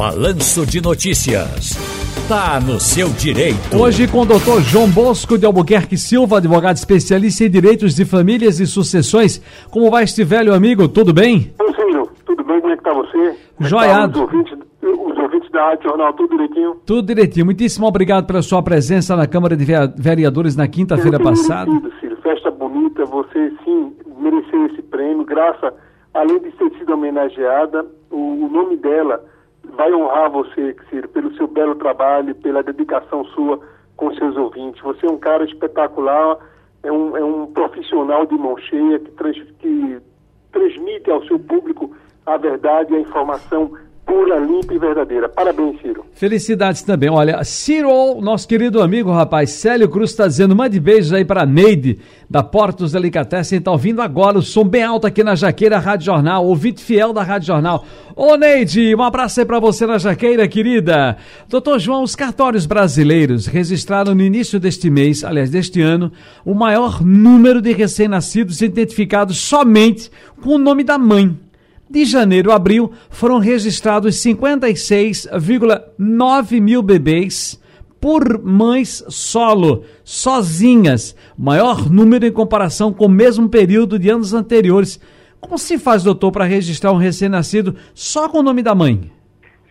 Balanço de Notícias. Tá no seu direito. Hoje com o doutor João Bosco de Albuquerque Silva, advogado especialista em direitos de famílias e sucessões. Como vai este velho amigo? Tudo bem? Oi, filho. Tudo bem? Como é que tá você? Joiado. Os ouvintes, os ouvintes da Rádio Jornal, tudo direitinho? Tudo direitinho. Muitíssimo obrigado pela sua presença na Câmara de Vereadores na quinta-feira passada. Merecido, Ciro. Festa bonita. Você, sim, mereceu esse prêmio. Graça, além de ter sido homenageada, o, o nome dela vai honrar você, Ciro, pelo seu belo trabalho, pela dedicação sua com seus ouvintes. Você é um cara espetacular, é um, é um profissional de mão cheia que, trans, que transmite ao seu público a verdade e a informação pura, limpa e verdadeira. Parabéns, Ciro. Felicidades também. Olha, Ciro, nosso querido amigo, rapaz, Célio Cruz está dizendo, mande beijos aí para Neide, da Portos Delicatessen, está ouvindo agora o som bem alto aqui na Jaqueira Rádio Jornal, ouvinte fiel da Rádio Jornal. Ô Neide, um abraço aí para você na Jaqueira, querida. Doutor João, os cartórios brasileiros registraram no início deste mês, aliás, deste ano, o maior número de recém-nascidos identificados somente com o nome da mãe. De janeiro a abril, foram registrados 56,9 mil bebês por mães solo, sozinhas, maior número em comparação com o mesmo período de anos anteriores. Como se faz, doutor, para registrar um recém-nascido só com o nome da mãe?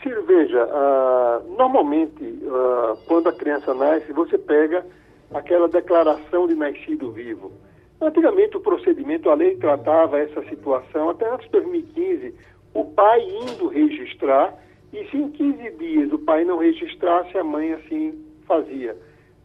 Ciro, veja, uh, normalmente, uh, quando a criança nasce, você pega aquela declaração de nascido vivo. Antigamente o procedimento, a lei tratava essa situação, até antes de 2015, o pai indo registrar, e se em 15 dias o pai não registrasse, a mãe assim fazia.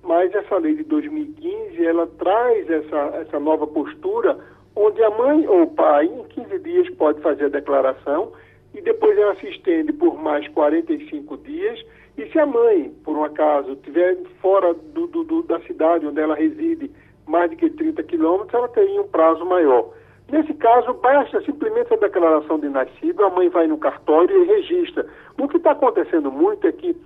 Mas essa lei de 2015, ela traz essa, essa nova postura, onde a mãe ou o pai, em 15 dias, pode fazer a declaração, e depois ela se estende por mais 45 dias, e se a mãe, por um acaso, estiver fora do, do, do, da cidade onde ela reside, mais de que 30 quilômetros, ela teria um prazo maior. Nesse caso, basta simplesmente a declaração de nascido, a mãe vai no cartório e registra. O que está acontecendo muito é que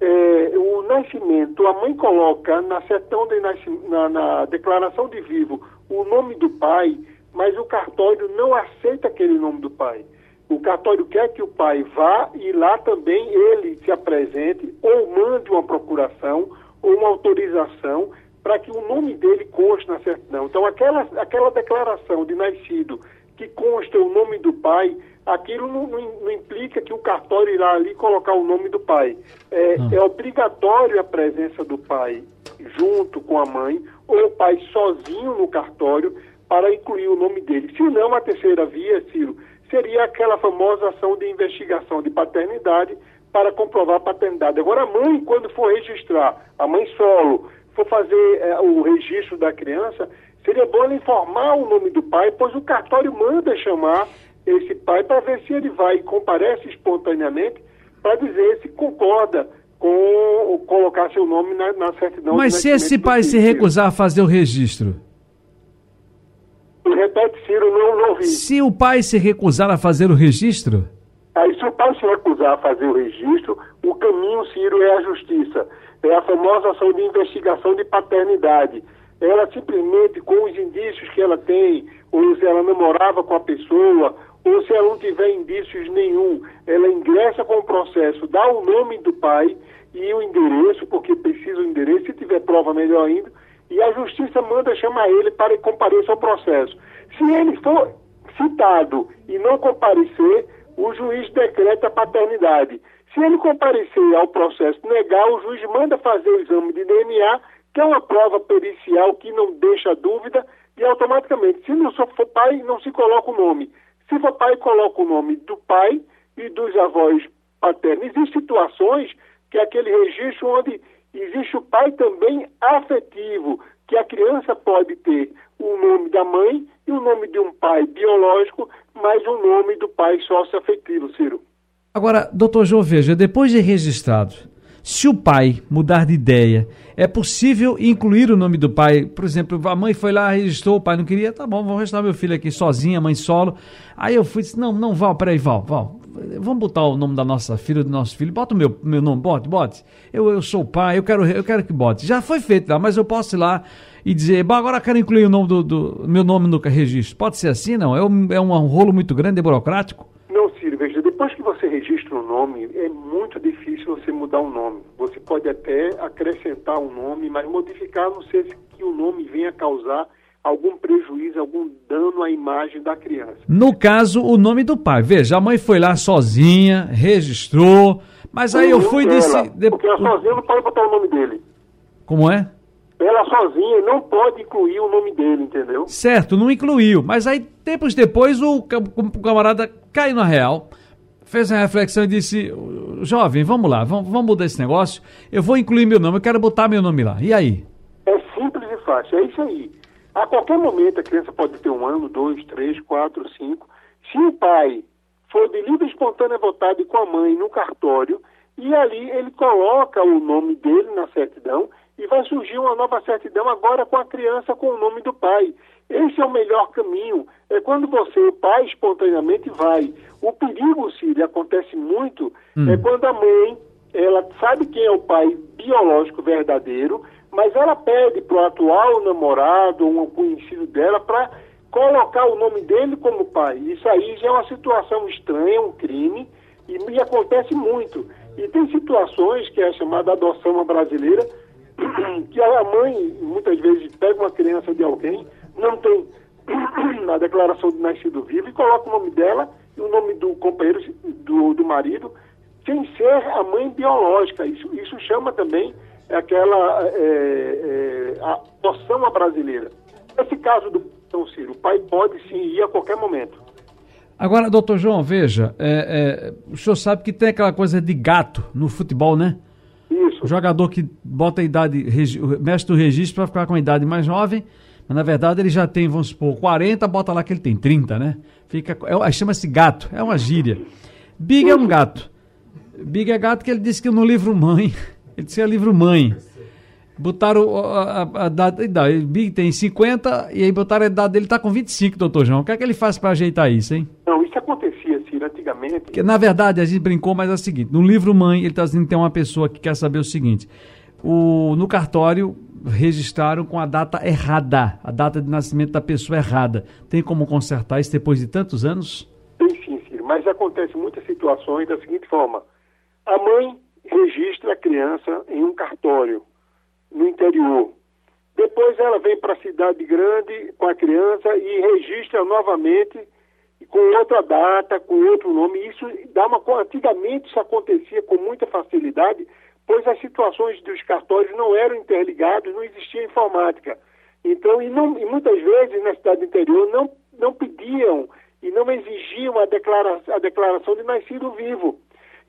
é, o nascimento, a mãe coloca na de na, na declaração de vivo o nome do pai, mas o cartório não aceita aquele nome do pai. O cartório quer que o pai vá e lá também ele se apresente ou mande uma procuração ou uma autorização para que o nome dele conste na certidão. Então, aquela, aquela declaração de nascido que consta o nome do pai, aquilo não, não, não implica que o cartório irá ali colocar o nome do pai. É, é obrigatório a presença do pai junto com a mãe, ou o pai sozinho no cartório, para incluir o nome dele. Se não, a terceira via, Ciro, seria aquela famosa ação de investigação de paternidade para comprovar a paternidade. Agora, a mãe, quando for registrar, a mãe solo, for fazer é, o registro da criança, seria bom ela informar o nome do pai, pois o cartório manda chamar esse pai para ver se ele vai e comparece espontaneamente para dizer se concorda com colocar seu nome na, na certidão. Mas se esse pai se recusar a fazer o registro? Repete, Ciro, não, não vi. Se o pai se recusar a fazer o registro? Aí, se o pai se recusar a fazer o registro, o caminho, Ciro, é a justiça é a famosa ação de investigação de paternidade. Ela simplesmente, com os indícios que ela tem, ou se ela namorava com a pessoa, ou se ela não tiver indícios nenhum, ela ingressa com o processo, dá o nome do pai e o endereço, porque precisa o endereço, se tiver prova, melhor ainda, e a justiça manda chamar ele para que compareça ao processo. Se ele for citado e não comparecer, o juiz decreta a paternidade. Se ele comparecer ao processo negar, o juiz manda fazer o exame de DNA, que é uma prova pericial que não deixa dúvida, e automaticamente, se não for pai, não se coloca o nome. Se for pai, coloca o nome do pai e dos avós paternos. Existem situações que é aquele registro onde existe o pai também afetivo, que a criança pode ter o nome da mãe e o nome de um pai biológico, mais o nome do pai socioafetivo, Ciro. Agora, doutor João, veja, depois de registrado, se o pai mudar de ideia, é possível incluir o nome do pai? Por exemplo, a mãe foi lá, registrou, o pai não queria, tá bom, vou registrar meu filho aqui sozinha, mãe solo. Aí eu fui disse, não, não, Val, peraí, Val, Val, vamos botar o nome da nossa filha, do nosso filho, bota o meu, meu nome, bote, bote. Eu, eu sou o pai, eu quero, eu quero que bote. Já foi feito lá, mas eu posso ir lá e dizer, agora eu quero incluir o nome do, do meu nome no registro. Pode ser assim, não? É um, é um rolo muito grande, é burocrático? Não, Ciro, veja, depois que você registra o nome, é muito difícil você mudar um nome. Você pode até acrescentar um nome, mas modificar não sei que o nome venha causar algum prejuízo, algum dano à imagem da criança. No caso, o nome do pai. Veja, a mãe foi lá sozinha, registrou, mas aí eu fui e disse. Porque ela sozinha não pode botar o nome dele. Como é? Ela sozinha não pode incluir o nome dele, entendeu? Certo, não incluiu. Mas aí, tempos depois, o, o camarada caiu na real, fez uma reflexão e disse: Jovem, vamos lá, vamos, vamos mudar esse negócio. Eu vou incluir meu nome, eu quero botar meu nome lá. E aí? É simples e fácil, é isso aí. A qualquer momento a criança pode ter um ano, dois, três, quatro, cinco. Se o pai for de livre espontânea vontade com a mãe no cartório, e ali ele coloca o nome dele na certidão e vai surgir uma nova certidão agora com a criança com o nome do pai. Esse é o melhor caminho. É quando você, o pai, espontaneamente vai. O perigo, Cília, acontece muito, hum. é quando a mãe, ela sabe quem é o pai biológico verdadeiro, mas ela pede para o atual namorado ou um conhecido dela para colocar o nome dele como pai. Isso aí já é uma situação estranha, um crime, e, e acontece muito. E tem situações que é a chamada adoção brasileira, que a mãe muitas vezes pega uma criança de alguém, não tem na declaração de nascido vivo e coloca o nome dela e o nome do companheiro, do, do marido, sem ser a mãe biológica. Isso, isso chama também aquela é, é, a adoção à brasileira. Nesse caso do São Ciro, o pai pode sim ir a qualquer momento. Agora, doutor João, veja, é, é, o senhor sabe que tem aquela coisa de gato no futebol, né? Isso. O jogador que bota a idade, mexe no registro para ficar com a idade mais jovem, mas na verdade ele já tem, vamos supor, 40, bota lá que ele tem 30, né? Fica, é, chama-se gato, é uma gíria. Big é um gato. Big é gato que ele disse que no livro Mãe, ele disse que é livro Mãe. Botaram a, a, a data, o Big tem 50 e aí botaram a idade dele, tá com 25, doutor João. O que é que ele faz para ajeitar isso, hein? Não, isso acontecia, Ciro, antigamente. Porque, na verdade, a gente brincou, mas é o seguinte: no livro Mãe, ele está dizendo que tem uma pessoa que quer saber o seguinte: o, no cartório registraram com a data errada, a data de nascimento da pessoa errada. Tem como consertar isso depois de tantos anos? Tem sim, Ciro, mas acontece muitas situações da seguinte forma: a mãe registra a criança em um cartório no interior. Depois ela vem para a cidade grande com a criança e registra novamente com outra data, com outro nome. Isso dá uma. Antigamente isso acontecia com muita facilidade, pois as situações dos cartórios não eram interligados, não existia informática. Então, e, não, e muitas vezes na cidade interior não, não pediam e não exigiam a, declara, a declaração de nascido vivo.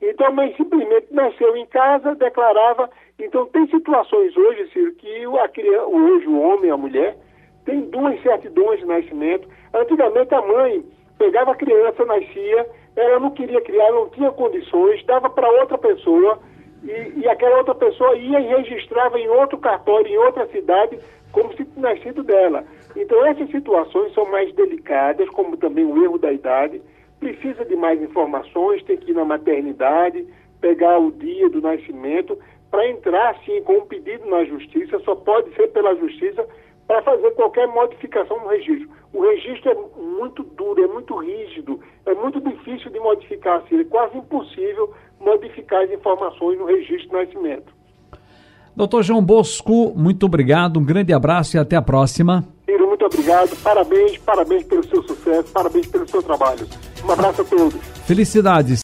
Então a mãe simplesmente nasceu em casa, declarava. Então tem situações hoje, Ciro, que a criança, hoje o homem a mulher tem duas certidões de nascimento. Antigamente a mãe pegava a criança, nascia, ela não queria criar, não tinha condições, dava para outra pessoa e, e, aquela outra pessoa ia e registrava em outro cartório, em outra cidade, como se nascido dela. Então essas situações são mais delicadas, como também o erro da idade precisa de mais informações, tem que ir na maternidade, pegar o dia do nascimento, para entrar sim com um pedido na justiça, só pode ser pela justiça para fazer qualquer modificação no registro. O registro é muito duro, é muito rígido, é muito difícil de modificar, assim, é quase impossível modificar as informações no registro de nascimento. Doutor João Bosco, muito obrigado, um grande abraço e até a próxima. Ciro, muito obrigado, parabéns, parabéns pelo seu sucesso, parabéns pelo seu trabalho. Um abraço a todos. Felicidades.